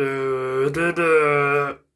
Do do do.